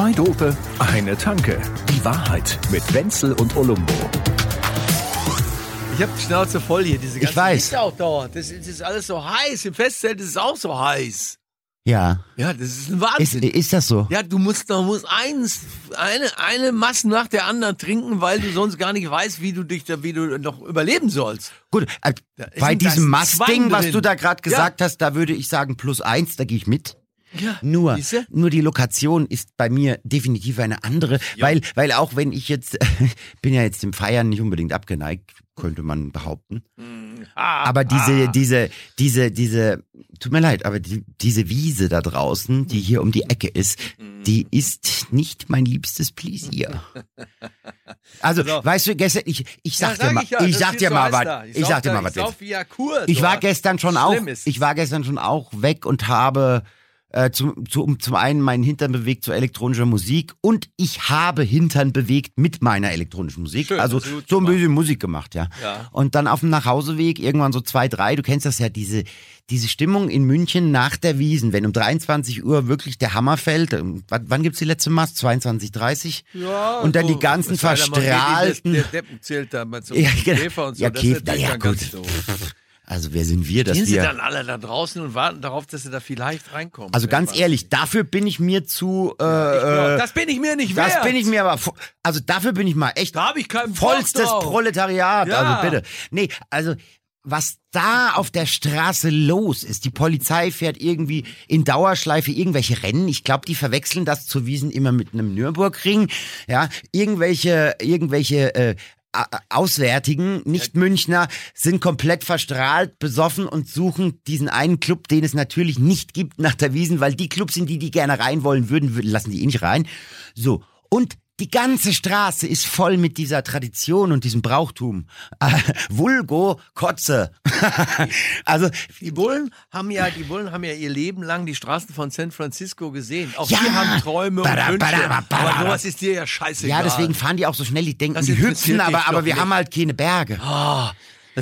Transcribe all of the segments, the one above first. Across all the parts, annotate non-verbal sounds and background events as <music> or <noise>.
Zwei Dope, eine Tanke. Die Wahrheit mit Wenzel und Olumbo. Ich hab die Schnauze voll hier, diese ganze weiß. Hitze auch dauert. Das, das ist alles so heiß. Im Festzelt ist es auch so heiß. Ja. Ja, das ist ein Ist, Wahnsinn. ist das so? ja, du musst, du musst eins, eine, eine Masse nach der anderen trinken, weil du sonst gar nicht weißt, wie du dich da, wie du noch überleben sollst. Gut, äh, bei ein- da ist diesem Mastding, was drin. du da gerade gesagt hast, da würde ich sagen plus eins, da gehe ich mit. Ja. Nur, nur die Lokation ist bei mir definitiv eine andere, weil, weil auch wenn ich jetzt, <laughs> bin ja jetzt dem Feiern nicht unbedingt abgeneigt, könnte man behaupten. Ah, Aber diese, diese, diese, diese, tut mir leid, aber die, diese Wiese da draußen, die hier um die Ecke ist, die ist nicht mein liebstes Pläsier. <laughs> Also, So. weißt du, gestern, ich, ich Ja, sag dir mal, ja, ich sag dir so mal was, ich sag dir mal was Ich ja. Ich war gestern schon auch, ist. ich war gestern schon auch weg und habe äh, zum, zu, um zum einen meinen Hintern bewegt zu elektronischer Musik und ich habe Hintern bewegt mit meiner elektronischen Musik. Schön, also so ein gemacht. bisschen Musik gemacht, ja. Ja. Und dann auf dem Nachhauseweg, irgendwann so zwei, drei, du kennst das ja, diese, diese Stimmung in München nach der Wiesen, wenn um 23 Uhr wirklich der Hammer fällt. ähm, Wann, gibt's die letzte Mast? 22, 30? Ja, und dann so, die ganzen verstrahlten. Der Deppen zählt da mal zum Ja, genau. Käfer und so. Ja, das Käfer, ja, gut. Also wer sind wir, dass sie wir... dann alle da draußen und warten darauf, dass sie da vielleicht reinkommen. Also ganz ehrlich, dafür bin ich mir zu. Äh, glaub, äh, das bin ich mir nicht das wert. bin ich mir aber. Also dafür bin ich mal echt Da habe ich keinen vollstes. Proletariat. Ja. Also bitte. Nee, also was da auf der Straße los ist. Die Polizei fährt irgendwie in Dauerschleife irgendwelche Rennen. Ich glaube, die verwechseln das zu Wiesen immer mit einem Nürburgring. Ja, irgendwelche, irgendwelche äh, Auswärtigen, nicht Münchner, sind komplett verstrahlt, besoffen und suchen diesen einen Club, den es natürlich nicht gibt nach der Wiesen, weil die Clubs sind, die die gerne rein wollen würden, würden lassen die eh nicht rein. So. Und die ganze Straße ist voll mit dieser Tradition und diesem Brauchtum. Äh, Vulgo Kotze. <laughs> also, Die Bullen haben ja, die Bullen haben ja ihr Leben lang die Straßen von San Francisco gesehen. Auch Ja. die haben Träume und Wünsche. Aber sowas ist dir ja scheißegal. ja, deswegen fahren die auch so schnell, die denken, Das die hüpfen, aber, aber wir haben halt keine Berge. Ah,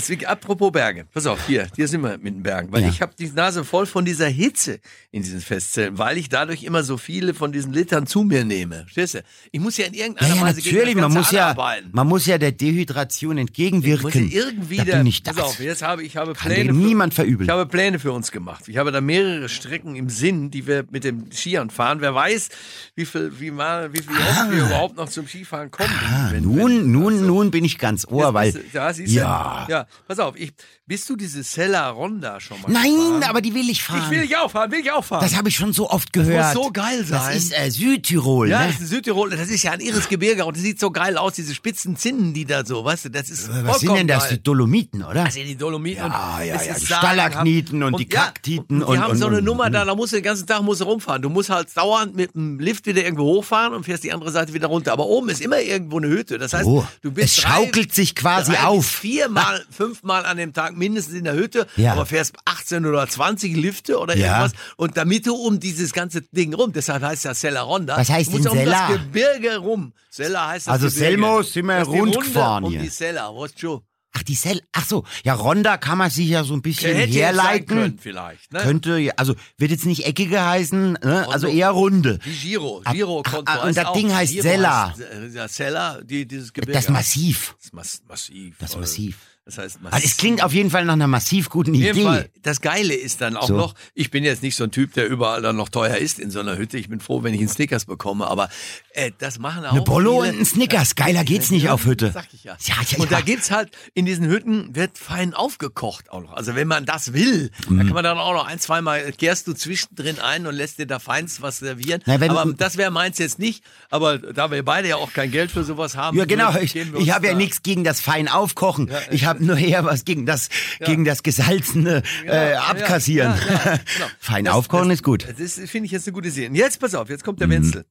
deswegen, apropos Berge. Pass auf, hier, hier sind wir mit den Bergen. Weil Ja. ich habe die Nase voll von dieser Hitze in diesen Festzelten, weil ich dadurch immer so viele von diesen Litern zu mir nehme. Verstehst du? Ich muss ja in irgendeiner ja, Weise natürlich, man muss ja, man muss ja der Dehydration Ich entgegenwirken. muss ja irgendwie da da, bin ich pass das. auf, jetzt habe ich habe Kann Pläne. niemand verübeln. Ich habe Pläne für uns gemacht. Ich habe da mehrere Strecken im Sinn, die wir mit dem Skiern fahren. Wer weiß, wie viel, wie mal, wie viel oft wir überhaupt noch zum Skifahren kommen. Ah, Wenn- nun, wenn- nun, also- nun bin ich ganz ohr, weil. du- ja, ja. ja, pass auf, ich, bist du diese Sella Ronda schon mal Nein, gefahren? aber die will ich fahren. Ich will ich auch fahren, will ich auch fahren. das habe ich schon so oft gehört. muss so geil Das sein. ist äh, Südtirol, ja, ne? das ist Südtirol, das ist ja ein irres Gebirge und das sieht so geil aus, diese spitzen Zinnen, die da so, weißt du, das ist Was sind denn das? geil. Die Dolomiten, oder? Das sind die Dolomiten. Ja, und ja, ja, die. Stalagniten und die Kaktiten und die und- haben und- so eine und- Nummer da, da musst du den ganzen Tag musst du rumfahren. Du musst halt dauernd mit dem Lift wieder irgendwo hochfahren und fährst die andere Seite wieder runter. Aber oben ist immer irgendwo eine Hütte. Das heißt, Oh, du bist es drei- schaukelt sich quasi drei auf. Viermal, <laughs> fünfmal an dem Tag mindestens in der Hütte, Ja. aber fährst 18 oder 20 Lifte oder Ja. irgendwas. Und damit du um dieses ganze Ding rum, deshalb heißt das Sella Ronda. Was heißt denn um Sella? das Gebirge rum. Sella heißt das Also Gebirge. Selmo sind wir die rund gefahren um hier. die Sella, weißt du? Ach, die Sel. Ach so. Ja, Ronda kann man sich ja so ein bisschen Hätte herleiten. können vielleicht. Ne? Könnte, ja, also wird jetzt nicht eckige heißen, ne? also eher runde. Wie Giro. Ab- Giro ah, Konto ah, und das Ding heißt Giro Sella. heißt, äh, Ja, Sella, die, dieses Gebirge. Das Massiv. Das massiv. Das Massiv. Das heißt massiv. Also es klingt auf jeden Fall nach einer massiv guten Idee. Fall, das Geile ist dann auch So. noch, ich bin jetzt nicht so ein Typ, der überall dann noch teuer ist in so einer Hütte. Ich bin froh, wenn ich einen Snickers bekomme, aber äh, das machen auch Eine Bollo viele. und ein Snickers. Geiler geht's nicht Ja, auf Hütte. Sag ich ja. Ja, ja, und da ja. gibt's halt, in diesen Hütten wird fein aufgekocht auch noch. Also wenn man das will, Mhm. dann kann man dann auch noch ein, zweimal, kehrst du zwischendrin ein und lässt dir da feins was servieren. Na, aber das wäre meins jetzt nicht. Aber da wir beide ja auch kein Geld für sowas haben. Ja, genau. würden, Ich, ich habe ja da- nichts gegen das fein aufkochen. ich habe nur eher was gegen das, gegen das gesalzene äh, Ja, abkassieren. ja, ja, <laughs> genau. fein Das- aufkochen das, ist gut. Das finde ich jetzt eine gute. Und jetzt pass auf, jetzt kommt der Wenzel.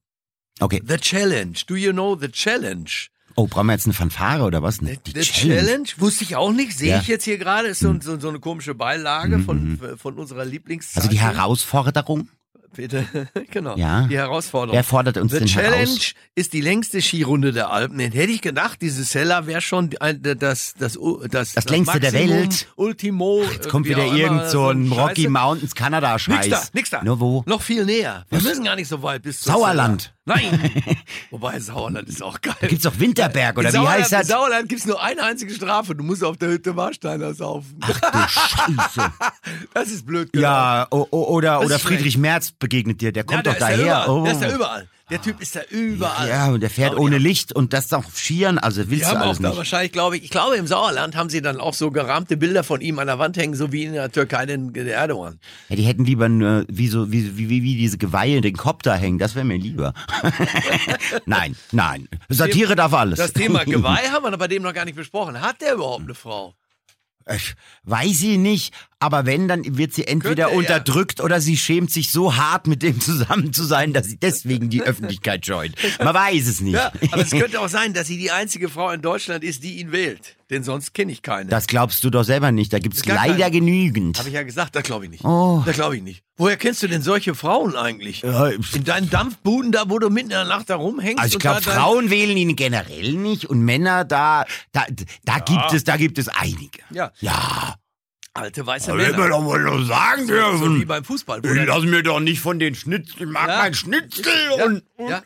Okay. The Challenge. Do you know the Challenge? Oh, brauchen wir jetzt eine Fanfare oder was? Ne? Die The Challenge? Wusste ich auch nicht. Sehe Ja. ich jetzt hier gerade. Ist so, so, so eine komische Beilage von, von unserer Lieblingszeit. Also die Herausforderung? Bitte. <laughs> genau. Ja. Die Herausforderung. Wer fordert uns The denn Challenge heraus? ist die längste Skirunde der Alpen. Hätte ich gedacht, dieses Seller wäre schon ein- das, das, das, das, längste der Maximum, Welt. Ultimo. Jetzt kommt wie wieder irgend so ein Scheiße. Rocky Mountains Kanada Nix Scheiß. da, nix da. Nur wo? Noch viel näher. Wir müssen gar nicht so weit bis zum Sauerland. Seller. Nein. <laughs> Wobei Sauerland ist auch geil. Gibt's doch Winterberg oder in wie Sauerland, heißt das? In Sauerland gibt's nur eine einzige Strafe. Du musst auf der Hütte Warsteiner saufen. Du Scheiße. <laughs> Das ist blöd gelaufen. Ja, oder, Das oder Friedrich Merz begegnet dir, der Ja, kommt der doch da daher. überall. Oh. Der ist da überall. Der Typ ist da überall. Ja, und der fährt Oh, ohne ja. Licht und das auf Skiern, also Die willst du haben auch alles da nicht. wahrscheinlich, glaube ich, ich glaube im Sauerland haben sie dann auch so gerahmte Bilder von ihm an der Wand hängen, so wie in der Türkei den Erdogan. Ja, die hätten lieber nur, wie, so, wie, wie, wie, diese Geweihe den Kopf da hängen, das wäre mir lieber. <laughs> nein, nein. Satire darf alles. Das Thema Geweih <laughs> haben wir bei dem noch gar nicht besprochen. Hat der überhaupt eine Frau? Ich weiß sie nicht, aber wenn, dann wird sie entweder Könnte er. unterdrückt oder sie schämt sich so hart, mit dem zusammen zu sein, dass sie deswegen die Öffentlichkeit scheut. Man weiß es nicht. Ja, aber es könnte auch sein, dass sie die einzige Frau in Deutschland ist, die ihn wählt. Denn sonst kenne ich keine. Das glaubst du doch selber nicht. Da gibt's Gar leider keine. genügend. Habe ich ja gesagt, das glaube ich nicht. Oh. Das glaube ich nicht. Woher kennst du denn solche Frauen eigentlich? Ja, In deinen Dampfbuden, da wo du mitten in der Nacht da rumhängst? Also ich glaube, da Frauen wählen ihn generell nicht und Männer da, da, da gibt es, da gibt es einige. Ja, Ja. Alte weiße mir Männer. doch wohl noch sagen So, so wie dürfen. beim Fußball. Ich dann- lass mir doch nicht von den Schnitzel, ich mag Ja. mein Schnitzel Ja. und, und, Ja.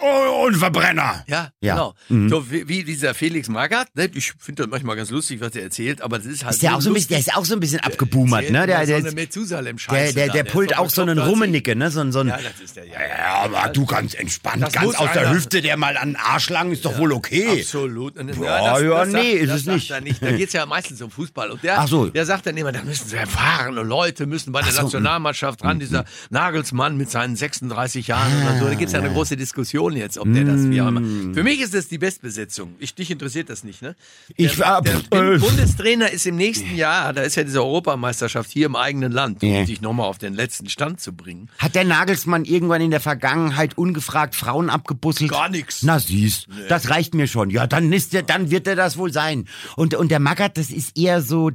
und, und Verbrenner. Ja, Ja. genau. Mhm. So wie, wie dieser Felix Magath, ne? ich finde das manchmal ganz lustig, was er erzählt, aber das ist halt Ist der auch so ein bisschen, der ist auch so ein bisschen abgeboomert, ne? Der, der, so eine der, Methusalem-Scheiße der, der pult doch auch so einen Rummenicke, ne? So, ein- so ein, Ja, das ist der, ja. ja, aber du ganz entspannt, Das ganz aus der einer- Hüfte, der mal an den Arsch lang, ist doch wohl okay. Absolut. Ja, nee, ist das es nicht. Da geht's ja <laughs> meistens um Fußball. Und der, Ach so. der sagt dann immer, da müssen so erfahrene Leute müssen bei der so, Nationalmannschaft ran. Dieser Nagelsmann mit seinen 36 Jahren oder so. Da gibt's ja eine große Diskussion jetzt, ob der das wie auch immer. Für mich ist das die Bestbesetzung. Ich, dich interessiert das nicht, ne? Der, Ich war- der pff, äh. Bundestrainer ist im nächsten Jahr, da ist ja diese Europameisterschaft hier im eigenen Land, um Ja. dich nochmal auf den letzten Stand zu bringen. Hat der Nagelsmann irgendwann in der Vergangenheit ungefragt Frauen abgebusselt? Gar nix. Na siehst, das reicht mir schon. Ja, dann ist der, dann wird er das wohl sein. Und, und der Magath, das ist eher so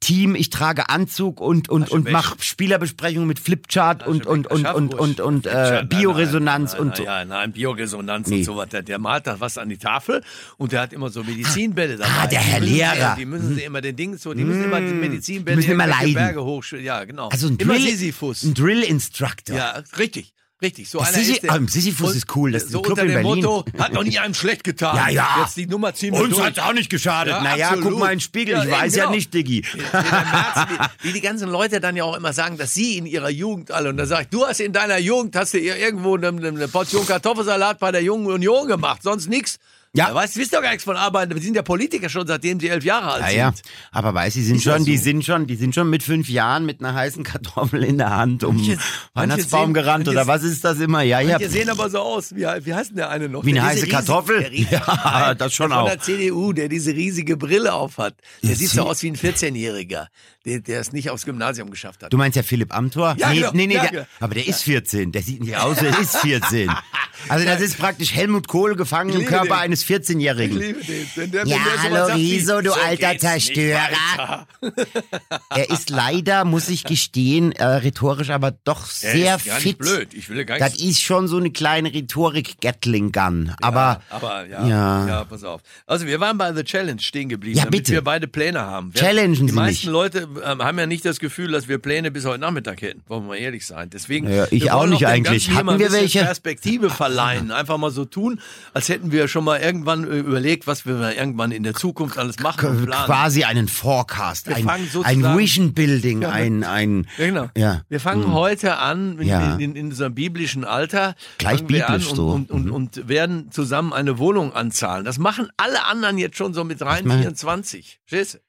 Team, ich trage Anzug und, und, und Wäsche. mach Spielerbesprechungen mit Flipchart und, und, und, und, und, und, äh, Bioresonanz und so. Ja, nein, Bioresonanz Nee. und so was. Der, malt da was an die Tafel und der hat immer so Medizinbälle dabei. Ah, der Die Herr sie- Lehrer. Die müssen sie immer den Ding so, die müssen immer die Medizinbälle Die müssen immer leiden. Berge hoch, ja, genau. Also ein Drill, Sisyphus. ein Drill Instructor. Ja, richtig. Richtig, so einer Sisi- ist der. Sisyphus Und ist cool, das ist so ein Club unter in dem Berlin. Motto, hat noch nie einem schlecht getan. Ja, ja. Jetzt die Nummer ziehen Uns durch. hat's auch nicht geschadet. Ja, naja, absolut. guck mal in den Spiegel, Ja, ich weiß ja genau. nicht, Diggi. Merz, wie, wie die ganzen Leute dann ja auch immer sagen, dass sie in ihrer Jugend alle, und da sag ich, du hast in deiner Jugend, hast du irgendwo eine, eine Portion Kartoffelsalat bei der Jungen Union gemacht, sonst nix. Ja. Ja. Weißt du, wisst doch gar nichts von Arbeiten. Wir sind ja Politiker schon, seitdem sie elf Jahre alt Ja, ja. sind. Aber weiß, die sind Ist ja schon, die so. sind schon, die sind schon mit fünf Jahren mit einer heißen Kartoffel in der Hand um Manche- Weihnachtsbaum manche gerannt oder was ist das immer? Ja, ja. Die sehen aber so aus. Wie, wie heißt denn der eine noch? Wie eine heiße Kartoffel? riesige- <laughs> Ja, das schon der von auch. der CDU, der diese riesige Brille aufhat. Der Ja, sieht sie- so aus wie ein 14-Jähriger, der, der es nicht aufs Gymnasium geschafft hat. Du meinst ja Philipp Amthor? Ja, nee, genau. nee, nee, Ja, der, genau. aber der ist 14. Der sieht nicht aus, der ist 14. <laughs> Also das ist praktisch Helmut Kohl gefangen Ich im Körper den. eines Ich 14-Jährigen. liebe den. Wenn der, Ja, wenn sowas hallo, sagt Riso, du so alter Zerstörer. Er <laughs> ist leider, muss ich gestehen, äh, rhetorisch aber doch sehr ist gar fit. nicht blöd. Ich will gar Das ist schon so eine kleine Rhetorik-Gatling-Gun. Aber Aber ja, Ja. ja. pass auf. Also wir waren bei The Challenge stehen geblieben, Ja, damit bitte. wir beide Pläne haben. Wir, Challengen die Sie meisten mich. Leute ähm, haben ja nicht das Gefühl, dass wir Pläne bis heute Nachmittag hätten. Wollen wir mal ehrlich sein. Deswegen Ja, ich auch nicht eigentlich. Hatten wir welche? Perspektive <laughs> verleihen. <laughs> Einfach mal so tun, als hätten wir schon mal irgendwann äh, überlegt, was wir irgendwann in der Zukunft alles machen und planen. quasi einen Forecast, Wir ein, ein Vision Building, ein, ein, Ja, genau. Ja. Wir fangen heute an in, Ja. in, in unserem biblischen Alter. Gleich biblisch an so. und, und, Mhm. und, und werden zusammen eine Wohnung anzahlen. Das machen alle anderen jetzt schon so mit rein machen- 24. Verstehst?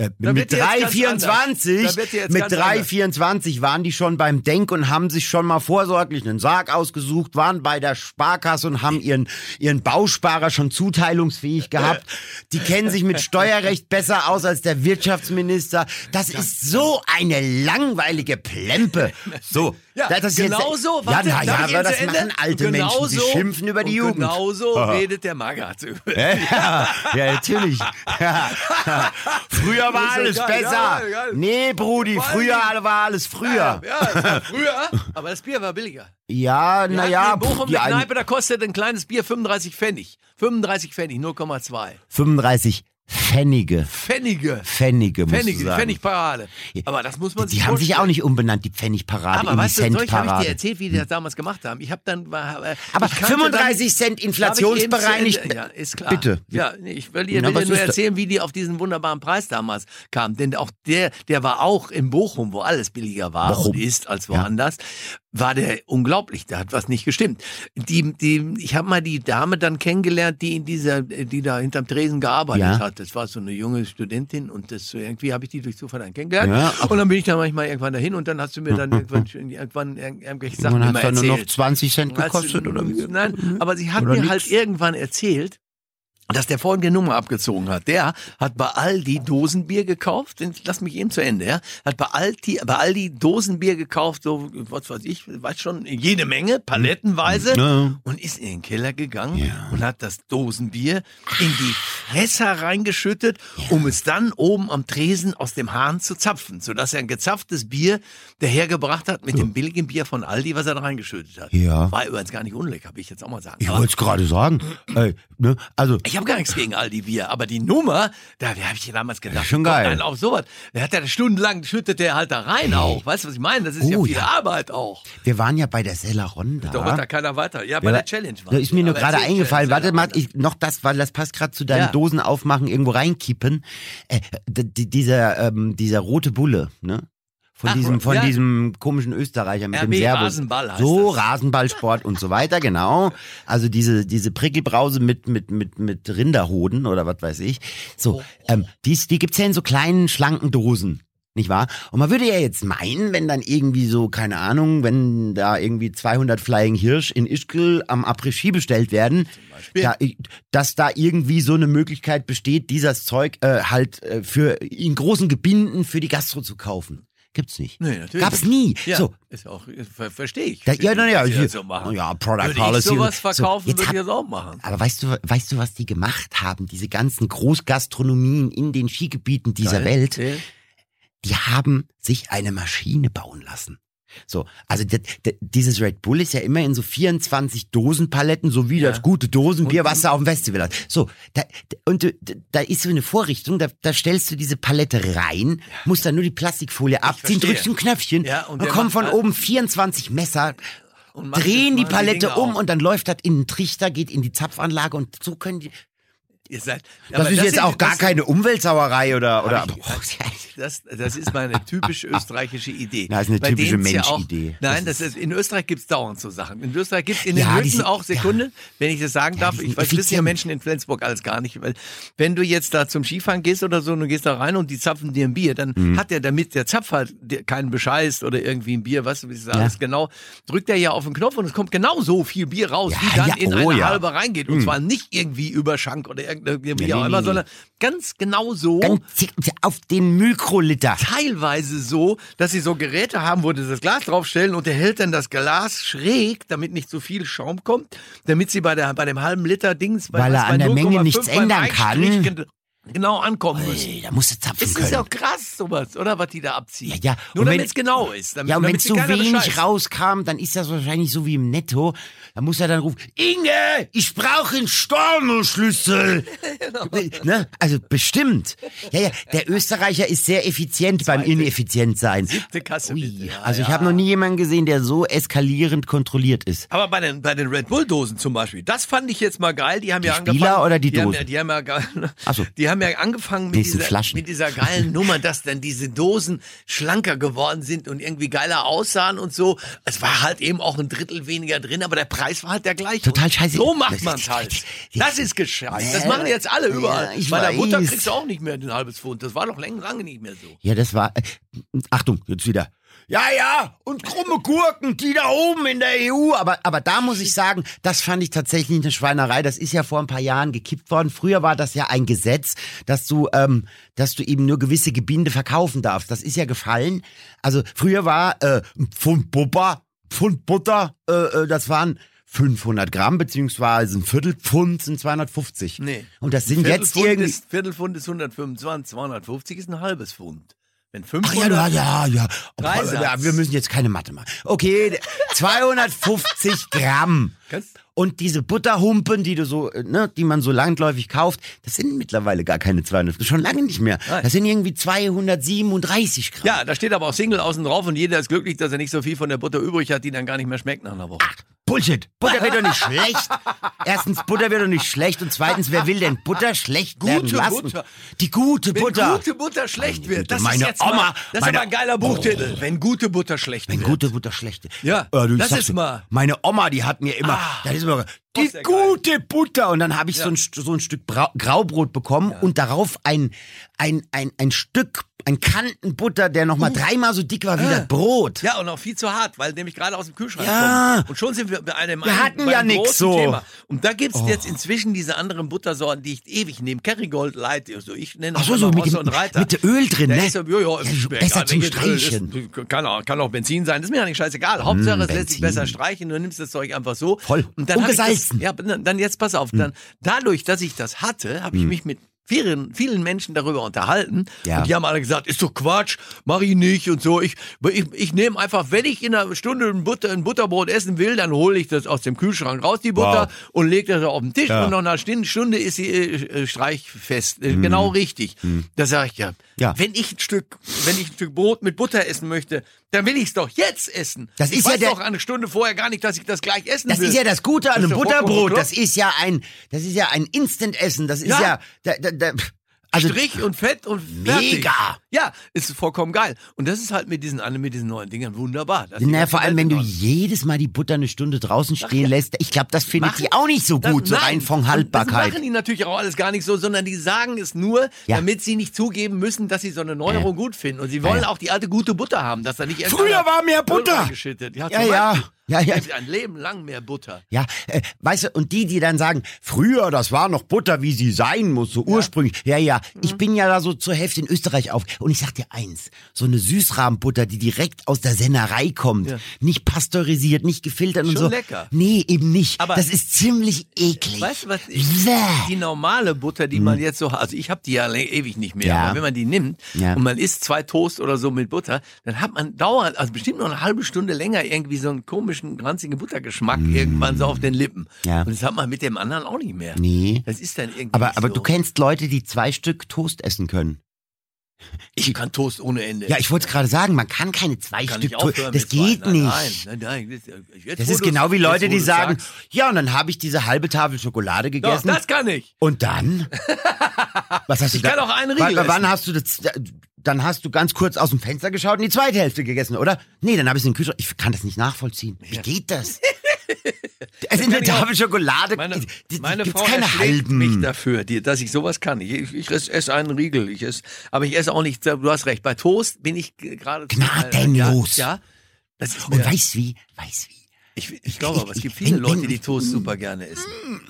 Äh, mit wird jetzt ganz 3,24, anders. Da wird jetzt mit ganz anders. 3,24 waren die schon beim Denk und haben sich schon mal vorsorglich einen Sarg ausgesucht, waren bei der Sparkasse und haben ihren, ihren Bausparer schon zuteilungsfähig gehabt. Die kennen sich mit <laughs> Steuerrecht besser aus als der Wirtschaftsminister. Das ist so eine langweilige Plempe. So. Ja, das ist genau jetzt, so. Ja, Warte, na, ja, darf ich aber das machen alte genau Menschen. Sie so- schimpfen über die Jugend. Genau so redet der Magath. Ja, ja, natürlich. Ja. <laughs> <laughs> Früher Früher war alles geil. besser. Ja, geil. Nee, Brudi, früher war alles früher. Ja, das war früher, <laughs> aber das Bier war billiger. Ja, naja, in Bochum die eine einen- Kneipe, da kostet ein kleines Bier 35 Pfennig. 35 Pfennig, 0,2. 35 Pfennige. Pfennige. Pfennige, musst Pfennige, die sagen. Pfennigparade. Aber das muss man Die sich haben sich auch nicht umbenannt, die Pfennigparade Aber in die weißt du, soll ich, habe ich dir Centparade. erzählt, wie die das damals gemacht haben? Ich habe dann. War, äh, Aber ich kannte 35 Cent dann, ich inflationsbereinigt. Ja, ist klar. Bitte. Ja, ich will dir, Na, will dir nur erzählen, wie die auf diesen wunderbaren Preis damals kamen. Denn auch der, der war auch in Bochum, wo alles billiger war Bochum. und ist als woanders, war der unglaublich. Da hat was nicht gestimmt. Die, die, ich habe mal die Dame dann kennengelernt, die in dieser, die da hinterm Tresen gearbeitet Ja. hat. Das war so eine junge Studentin und das irgendwie habe ich die durch Zufall dann kennengelernt. Ja. Und dann bin ich da manchmal irgendwann dahin und dann hast du mir dann irgendwann, irgendwann irg- irgendwelche Sachen Man hat dann nur noch erzählt. 20 Cent Weißt du, gekostet oder wie? Nein, aber sie hat Oder mir nix? halt irgendwann erzählt, dass der folgende Nummer abgezogen hat. Der hat bei Aldi Dosenbier gekauft. Lass mich eben zu Ende, ja. Hat bei Aldi, bei Aldi Dosenbier gekauft, so, was weiß ich, weiß schon, jede Menge, palettenweise. Ja. Und ist in den Keller gegangen Ja. und hat das Dosenbier in die Fässer reingeschüttet, um es dann oben am Tresen aus dem Hahn zu zapfen, sodass er ein gezapftes Bier dahergebracht hat mit dem billigen Bier von Aldi, was er da reingeschüttet hat. Ja. War übrigens gar nicht unlecker, habe ich jetzt auch mal sagen. Ich wollte es gerade sagen. Ey, ne? Also, ich habe gar nichts gegen Aldi Bier, aber die Nummer, da habe ich damals gedacht, Schon geil. einer auf sowas. Der hat ja stundenlang, schüttet der halt da rein auch. Weißt du, was ich meine? Das ist ja Oh, viel ja. Arbeit auch. wir waren ja bei der Celeron Da hört da keiner weiter. Ja, bei Ja, der Challenge war Da ist mir nur gerade eingefallen. Warte mal, ich, noch das, weil das passt gerade zu deinem Ja. Dosen aufmachen, irgendwo reinkippen. Äh, d- dieser, ähm, dieser rote Bulle, ne? Von Ach, diesem, von ja. diesem komischen Österreicher mit RB dem Servus. Rasenball heißt so, das. Rasenballsport und so weiter, genau. Also diese, diese Prickelbrause mit, mit, mit, mit Rinderhoden oder was weiß ich. So, ähm, dies, die gibt's ja in so kleinen, schlanken Dosen. Nicht wahr? Und man würde ja jetzt meinen, wenn dann irgendwie so, keine Ahnung, wenn da irgendwie 200 Flying Hirsch in Ischgl am Après-Ski bestellt werden, da, dass da irgendwie so eine Möglichkeit besteht, dieses Zeug äh, halt äh, für in großen Gebinden für die Gastro zu kaufen. Gibt's nicht. Nee, natürlich. Gab's nie. Ja, So, ist auch, ver verstehe ich. da, ja, na, ja, so machen. ja, Product Würde Policy. ich sowas so, verkaufen, jetzt würde ich das auch machen. aber weißt du, weißt du, was die gemacht haben? Diese ganzen Großgastronomien in den Skigebieten dieser Geil. Welt, Erzähl. die haben sich eine Maschine bauen lassen. So, also dieses Red Bull ist ja immer in so 24 Dosenpaletten, so wie Ja. das gute Dosenbier, was du auf dem Festival hast. So, da, und d- da ist so eine Vorrichtung, da, da stellst du diese Palette rein, musst dann nur die Plastikfolie abziehen, drückst ein Knöpfchen Ja, und und, kommen von oben 24 Messer, drehen die Palette Dinge um auf. und dann läuft das in den Trichter, geht in die Zapfanlage und so können die. Ihr seid, Das ist jetzt sind- auch gar das- keine Umweltsauerei oder, oder. ich- Das, das ist meine typisch <laughs> österreichische Idee. Ja, ist eine Bei typische es ja Menschidee. Nein, Das das ist, in Österreich gibt's dauernd so Sachen. In Österreich gibt's in den Ja, Hütten auch Sekunde, wenn ich das sagen Ja, darf. Ich weiß, wissen ja. Menschen in Flensburg alles gar nicht. Weil wenn du jetzt da zum Skifahren gehst oder so und du gehst da rein und die zapfen dir ein Bier, dann Mhm. hat der, damit der Zapf halt keinen bescheißt oder irgendwie ein Bier, weißt du, wie das alles genau, drückt er ja auf den Knopf und es kommt genau so viel Bier raus, Ja, wie dann ja, in oh eine ja. halbe reingeht. Und zwar nicht irgendwie über Schank oder irgendwie nee, auch immer, sondern ganz genau so Ganz auf den Mikroliter. teilweise so, dass sie so Geräte haben, wo sie das Glas draufstellen und der hält dann das Glas schräg, damit nicht so viel Schaum kommt, damit sie bei, der, bei dem halben Liter Dings, bei, Weil er an der Menge 0,5 nichts ändern kann. Genau ankommen müssen. Ey, da musst du zapfen Es können. ist ja auch krass, sowas, oder? Was die da abziehen. Ja, ja. Nur damit es genau ist. Damit, ja, und wenn damit sie keiner wenig bescheißt. rauskam, dann ist das wahrscheinlich so wie im Netto. Da muss er dann rufen, Inge, ich brauche einen Stornoschlüssel. <laughs> ne? Also bestimmt. Ja, ja, der Österreicher ist sehr effizient beim ineffizient sein. Siebte Kasse, Ui, bitte. Ja, also ich ja. habe noch nie jemanden gesehen, der so eskalierend kontrolliert ist. Aber bei den, bei den Red Bull-Dosen zum Beispiel, das fand ich jetzt mal geil. Die haben ja Spieler angefangen. oder die die haben Dosen? ja, die haben ja, ge- Ach so. die haben ja angefangen mit es dieser, mit dieser geilen Nummer, dass dann diese Dosen schlanker geworden sind und irgendwie geiler aussahen und so. Es war halt eben auch ein Drittel weniger drin, aber der Preis war halt der gleiche. Total Und scheiße. So macht Das- man's halt. das- ist gescheit. Das machen jetzt alle überall. ja, Bei der Mutter kriegst du auch nicht mehr ein halbes Pfund. Das war doch länger lange nicht mehr so. Ja, das war. Äh, Achtung, jetzt wieder. Ja, ja, und krumme Gurken, die da oben in der EU. Aber, aber da muss ich sagen, das fand ich tatsächlich eine Schweinerei. Das ist ja vor ein paar Jahren gekippt worden. Früher war das ja ein Gesetz, dass du, ähm, dass du eben nur gewisse Gebinde verkaufen darfst. Das ist ja gefallen. Also früher war äh, ein Pfund Butter, Pfund Butter, äh, äh, das waren 500 Gramm, beziehungsweise ein Viertelpfund sind 250. Nee. Und das sind jetzt irgendwie... Ist, Viertelpfund ist 125, 250 ist ein halbes Pfund. Wenn Ach 500, ja, ja, ja, ja. Dreisatz. ja. Wir müssen jetzt keine Mathe machen. Okay, 250 <laughs> Gramm. Und diese Butterhumpen, die du so, äh, ne, die man so landläufig kauft, das sind mittlerweile gar keine 200, schon lange nicht mehr. Nein. Das sind irgendwie 237 Gramm. Ja, da steht aber auch Single außen drauf und jeder ist glücklich, dass er nicht so viel von der Butter übrig hat, die dann gar nicht mehr schmeckt nach einer Woche. Bullshit. Butter <laughs> wird doch nicht schlecht. Erstens, Butter wird doch nicht schlecht. Und zweitens, wer will denn Butter schlecht werden Gute lassen? Butter. Die gute Wenn Butter. gute Butter schlecht Meine wird, das meine ist jetzt Oma, mal, das ist meine- aber ein geiler Buchtitel. Wenn gute Butter schlecht Wenn wird. gute Butter schlechte. Ja, du, ich das ist mal- Ah. Meine Oma, die hat mir immer, das ist immer die ist der geil. gute Butter. Und dann habe ich so, ein, so ein Stück Graubrot bekommen und darauf ein, ein, ein, ein Stück, ein Kantenbutter, der nochmal dreimal so dick war wie das Brot. Uh. Ja, und auch viel zu hart, weil nämlich gerade aus dem Kühlschrank Ja. kommt. Und schon sind wir bei einem, Wir hatten ja großen so. Oh. Thema. Und da gibt's jetzt inzwischen diese anderen Buttersorten, die ich ewig nehme. Kerrygold Light, also ich nenne Ach so, so mit dem- und Reiter. mit Öl drin, Der ne? Ist, ja, ja, ist besser zum Streichen. Ist, kann, auch, kann auch Benzin sein, das ist mir ja nicht scheißegal. Hauptsache, es lässt sich Mm, besser streichen, du nimmst das Zeug einfach so. Voll. Und dann ich das, Ungesalzen. Ja, dann, jetzt pass auf, dann dadurch, dass ich das hatte, habe ich mich mit vielen, vielen Menschen darüber unterhalten. Ja. Und die haben alle gesagt, ist doch Quatsch, mach ich nicht und so. Ich, ich, ich nehme einfach, wenn ich in einer Stunde ein, Butter, ein Butterbrot essen will, dann hole ich das aus dem Kühlschrank raus, die Butter, Wow. und lege das auf den Tisch Ja. und nach einer Stunde, ist sie äh, äh, streichfest. Äh, Genau richtig. Da sage ich ja, Mhm. Ja. wenn ich ein Stück, wenn ich ein Stück Brot mit Butter essen möchte, dann will ich es doch jetzt essen. Das ich ist ja weiß der- doch eine Stunde vorher gar nicht, dass ich das gleich essen Das will. ist ja das Gute an Das einem Butterbrot. Das ist ja ein, das ist ja ein Instant-Essen. Das ist ja, Ja. da, da, da, also Strich und Fett und fertig. Mega. Ja, ist vollkommen geil. Und das ist halt mit diesen, mit diesen neuen Dingern wunderbar. Das naja, vor allem, wenn du jedes Mal die Butter eine Stunde draußen stehen ja. lässt. Ich glaube, das findet Machen- die auch nicht so Das- gut, so nein. rein von Haltbarkeit. Das machen die natürlich auch alles gar nicht so, sondern die sagen es nur, Ja. damit sie nicht zugeben müssen, dass sie so eine Neuerung gut finden. Und sie wollen auch die alte gute Butter haben, dass da nicht erst Früher war mehr Butter. Ja, Ja, ja. Ja, ja. Ein Leben lang mehr Butter. Ja, äh, weißt du, und die, die dann sagen, früher, das war noch Butter, wie sie sein muss, so ursprünglich. Ja, ja, ich Mhm. bin ja da so zur Hälfte in Österreich auf. Und ich sag dir eins, so eine Süßrahmenbutter, die direkt aus der Sennerei kommt, Ja. nicht pasteurisiert, nicht gefiltert und Schon so. lecker. Nee, eben nicht. Aber- das ist ziemlich eklig. Weißt du was? Ich, die normale Butter, die man jetzt so hat, also ich habe die ja ewig nicht mehr. Ja. aber wenn man die nimmt Ja. und man isst zwei Toast oder so mit Butter, dann hat man dauernd, also bestimmt noch eine halbe Stunde länger irgendwie so einen komischen, ranzigen Buttergeschmack irgendwann so auf den Lippen. Ja. Und das hat man mit dem anderen auch nicht mehr. Nee. Das ist dann irgendwie Aber, aber so. du kennst Leute, die zwei Stück Toast essen können. Ich kann Toast ohne Ende. Ja, ich wollte es gerade sagen, man kann keine zwei kann Stück Toast. Das geht nein, nicht. Nein, nein, nein. Das, jetzt, Das ist genau wie jetzt, Leute, wo die sagen, sagst. ja, und dann habe ich diese halbe Tafel Schokolade Doch, gegessen. das kann ich. Und dann? <laughs> Was hast du Ich da? kann auch einen Riegel Wann, wann essen. hast du das? Dann hast du ganz kurz aus dem Fenster geschaut und die zweite Hälfte gegessen, oder? Nee, dann habe ich es in den Kühlschrank. Ich kann das nicht nachvollziehen. Wie geht das? Also in der Tafel Schokolade Meine, die- meine gibt's Frau keine halben. mich dafür, die, dass ich sowas kann. Ich, ich, ich esse einen Riegel, ich esse, aber ich esse auch nicht. Du hast recht. Bei Toast bin ich gerade Gnadenlos. Ja, ja, das ist Und weißt wie? Weiß wie? Ich, ich glaube, aber es gibt viele Leute, die Toast super gerne essen.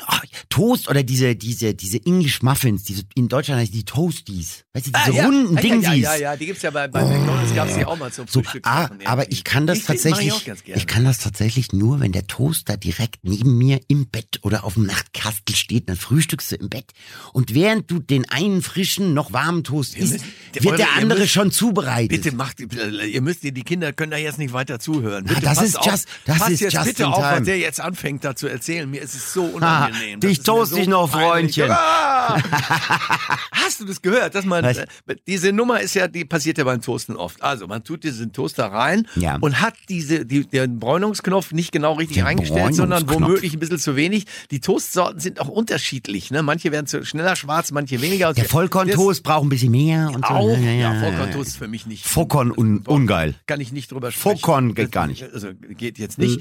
Ah, Toast oder diese, diese, diese English Muffins, diese, in Deutschland heißen die Toasties. Weißt du, diese Ah, ja. runden ja, ja, Dingsies. Ja, ja, ja, die gibt's ja bei, bei McDonalds, gab's die auch mal zum So, Frühstück. ah, aber ich kann das ich, tatsächlich, Ich, auch ganz gerne. ich kann das tatsächlich nur, wenn der Toaster direkt neben mir im Bett oder auf dem Nachtkastel steht, dann frühstückst du im Bett und während du den einen frischen, noch warmen Toast isst, müsst- wird eure- der andere müsst- schon zubereitet. Bitte macht, ihr müsst, die Kinder können da jetzt nicht weiter zuhören. Bitte das passt ist auf, just- das ist jetzt just bitte auf, was der jetzt anfängt da zu erzählen. Mir ist es so unangenehm. Das dich toast dich noch, peinlich. Freundchen. Ah! <laughs> Hast du das gehört, dass man, Was? äh, diese Nummer ist ja, die passiert ja beim Toasten oft. Also, man tut diesen Toaster rein Ja. und hat diese, die, den Bräunungsknopf nicht genau richtig eingestellt, sondern womöglich ein bisschen zu wenig. Die Toastsorten sind auch unterschiedlich, ne? Manche werden zu schneller schwarz, manche weniger. der Vollkorntoast braucht ein bisschen mehr und so. Auch, Ja, ja, ja, ja. Vollkorntoast ist für mich nicht. Vollkorn un, ungeil. Kann ich nicht drüber sprechen. Vollkorn geht gar nicht. Also geht jetzt nicht.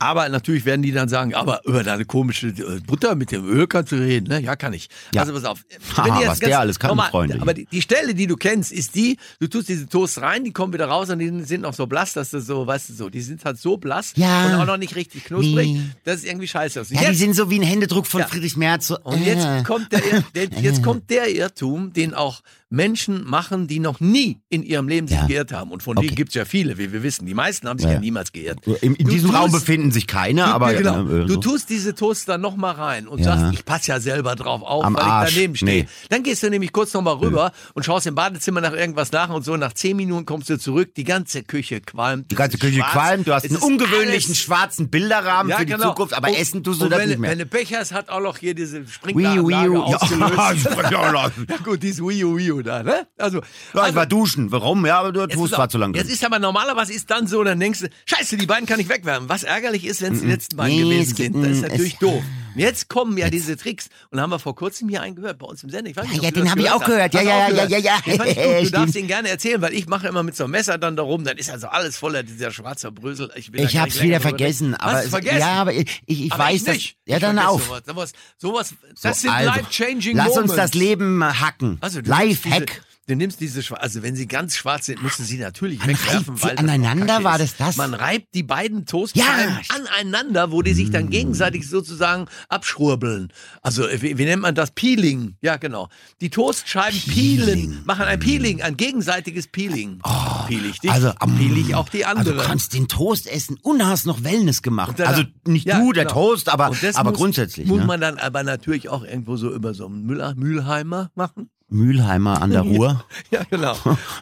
Aber natürlich werden die dann sagen, aber über deine komische äh, Butter mit dem Öl kannst du reden, ne? Ja, kann ich. Ja. Also pass auf. Die <laughs> jetzt was der alles kann, normal- Freunde. Aber die, die Stelle, die du kennst, ist die, du tust diese Toast rein, die kommen wieder raus und die sind noch so blass, dass du so, weißt du so, die sind halt so blass Ja. und auch noch nicht richtig knusprig. Nee. Das ist irgendwie scheiße. aus. Ja, die Jetzt- sind so wie ein Händedruck von Ja. Friedrich Merz. So, und jetzt äh. kommt der, der, <laughs> jetzt kommt der Irrtum, den auch Menschen machen, die noch nie in ihrem Leben sich geirrt haben. Und von Okay. denen gibt's ja viele, wie wir wissen. Die meisten haben sich Ja, niemals geirrt. In, in diesem tust- Raum befinden finden sich keine, aber ja, genau. äh, du so. tust diese Toast dann noch mal rein und Ja. sagst, ich passe ja selber drauf auf, Am weil Arsch. ich daneben stehe. Nee. Dann gehst du nämlich kurz noch mal rüber und schaust im Badezimmer nach irgendwas nach und so. Nach zehn Minuten kommst du zurück, die ganze Küche qualmt. die ganze ist Küche qualmt, du hast einen ist ungewöhnlichen schwarzen Bilderrahmen ja, für die genau. Zukunft, aber essen tust du und das wenn, nicht mehr. Wenn du Pech hast, hat auch noch hier diese Wii, Sprinkleranlage Wii, <laughs> ausgelöst. <laughs> ja, Ja gut, dieses Wii U, Wii U da, ne? Also, Ja, ich also war duschen. Warum? Ja, aber du tust ist zwar zu lange. Jetzt ist aber normalerweise ist dann so, dann denkst du, scheiße, die beiden kann ich wegwärmen. Was ärgerlich ist, wenn es die letzten beiden Nee, gewesen es sind. gibt- Das ist mm, natürlich es- doof. Jetzt kommen ja diese Tricks. Und haben wir vor kurzem hier einen gehört bei uns im Sender. Ich weiß nicht, Ja, ja, den das hab ich auch gehört. Ja, ja, du auch ja, ja, ja. Du darfst ihn gerne erzählen, weil ich mache immer mit so einem Messer dann da rum. Dann ist also alles voller dieser schwarzer Brösel. Ich, Ich hab's nicht wieder vergessen, aber Hast es- vergessen? ja, aber ich, ich, weiß nicht. Ja, dann auf. Sowas, sowas, das sind also, life-changing Lass Moments. uns das Leben hacken. Also Live-Hack. Du nimmst diese Schwa also wenn sie ganz schwarz sind, du sie natürlich Man wegwerfen, reibt sie weil das aneinander, Kacke war das das? Man reibt die beiden Toastscheiben Ja. aneinander, wo die sich dann gegenseitig sozusagen abschrurbeln. Also äh, wie, wie nennt man das? Peeling. Ja, genau. Die Toastscheiben peelen, machen ein Peeling, ein gegenseitiges Peeling. Peel ich dich, Also, am- peel ich auch die also andere. du kannst den Toast essen und hast noch Wellness gemacht. danach- Also nicht Ja, du, der genau. Toast, aber, das aber muss, grundsätzlich. Muss ne? man dann aber natürlich auch irgendwo so über so einen Müller, Mühlheimer machen. Mülheimer an der Ruhr. <laughs> Ja, genau.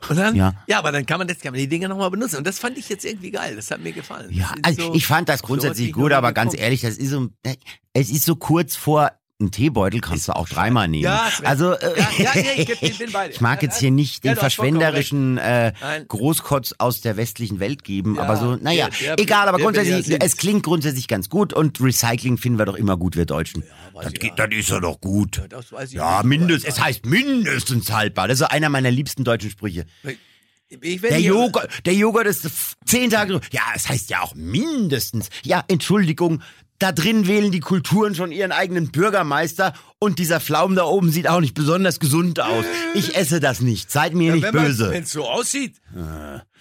Und dann, <laughs> ja. Ja. aber dann kann man das, kann man die Dinge nochmal benutzen. Und das fand ich jetzt irgendwie geil. Das hat mir gefallen. Ja, also so- ich fand das grundsätzlich ich gut, aber ganz gekommen. ehrlich, das ist so, es ist so kurz vor ein Teebeutel kannst du auch dreimal nehmen. Ja, also äh, Ja, ja, <laughs> ich ich mag jetzt hier nicht den verschwenderischen äh. Großkotz aus der westlichen Welt geben, aber so, naja, der- der- egal, aber der grundsätzlich, es klingt grundsätzlich ganz gut und Recycling finden wir doch immer gut, wir Deutschen. das, geht, das ist ja doch gut. Ja, nicht, mindest, aber- es heißt mindestens haltbar. Das ist einer meiner liebsten deutschen Sprüche. Der Joghurt, der Joghurt ist zehn Tage. Ja, es heißt ja auch mindestens. Ja, Entschuldigung. Da drin wählen die Kulturen schon ihren eigenen Bürgermeister und dieser Pflaumen da oben sieht auch nicht besonders gesund aus. Ich esse das nicht. Seid mir nicht wenn böse. Wenn es so aussieht.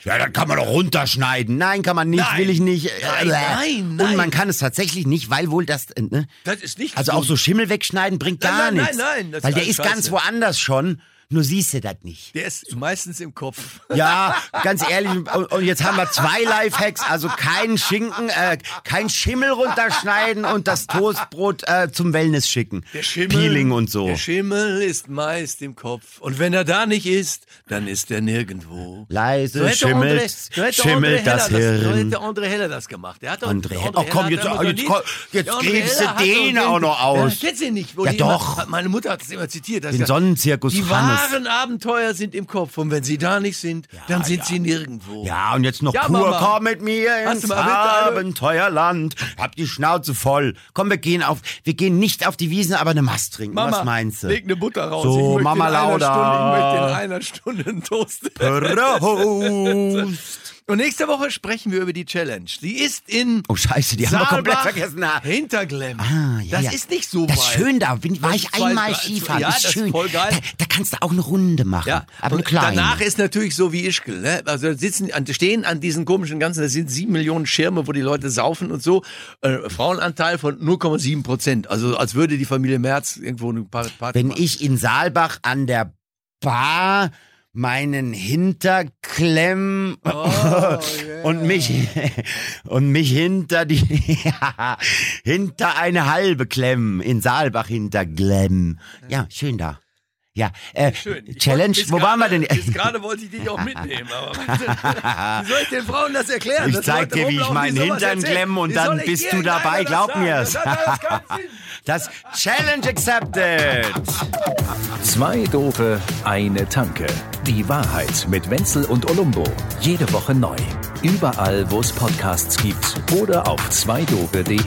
Ja, dann kann man doch runterschneiden. Nein, kann man nicht, Nein. will ich nicht. Nein, nein, nein. Und man kann es tatsächlich nicht, weil wohl das, äh, ne? Das ist nicht Also auch gesund. so Schimmel wegschneiden bringt Nein, gar nein, nein, nichts. nein, das ist weil der ist ganz scheiße. woanders schon. Nur siehst du das nicht. Der ist meistens im Kopf. Ja, ganz ehrlich, und und jetzt haben wir zwei Lifehacks, also kein Schinken, äh, kein Schimmel runterschneiden und das Toastbrot äh, zum Wellness schicken. Der Schimmel, Peeling und so. Der Schimmel ist meist im Kopf. Und wenn er da nicht ist, dann ist er nirgendwo. Leise So André, so schimmelt das Heller so Hirn. hätte André Heller das gemacht. Der hat doch, André André Ach komm, jetzt- so jetzt komm, jetzt gräbst du den auch noch aus. Ja, kennst du ihn nicht? Wo Ja, doch. Immer, meine Mutter hat das immer zitiert. Den Sonnenzirkus Hannes. Wahren Abenteuer sind im Kopf. Und wenn sie da nicht sind, dann sind sie nirgendwo. Ja, und jetzt noch Ja, pur, Mama. komm mit mir ins? Abenteuerland. Hab die Schnauze voll. Komm, wir gehen auf, wir gehen nicht auf die Wiesen, aber eine Mast trinken. Mama, Was meinst du? leg eine Butter raus. So, Mama Lauda. Stunde, ich möchte in einer Stunde einen Toast. Prost. <laughs> Und nächste Woche sprechen wir über die Challenge. Die ist in Oh Scheiße, die haben wir komplett Saalbach vergessen. Ah, Hinterglemm. ja, das ja. ist nicht so Das weit. ist schön da. Bin, war Das ich zwei, einmal Skifahren. Ja, ist das schön. ist voll geil. Da, da kannst du auch eine Runde machen. Ja, aber eine kleine. danach ist natürlich so wie Ischgl. Ne? Also da sitzen, stehen an diesen komischen ganzen, das sind sieben Millionen Schirme, wo die Leute saufen und so. Äh, Frauenanteil von 0,7 Prozent. Also als würde die Familie Merz irgendwo eine Par- Party Wenn machen. ich in Saalbach an der Bar meinen Hinter klemm Oh, <laughs> und mich und mich hinter die <laughs> hinter eine halbe klemm in Saalbach hinter Glemm. Ja, schön da. Ja, äh, Schön. Ich Challenge, wollte- wo waren wir gerade- denn? Bis gerade wollte ich dich auch mitnehmen, aber <laughs> wie soll ich den Frauen das erklären? Ich zeig dir, wie ich meinen Hintern klemme und dann bist du dabei, glaub mir's. Das. <laughs> Das Challenge accepted. Zwei Dope, eine Tanke. Die Wahrheit mit Wenzel und Olumbo. Jede Woche neu. Überall, wo es Podcasts gibt oder auf zweidope.de.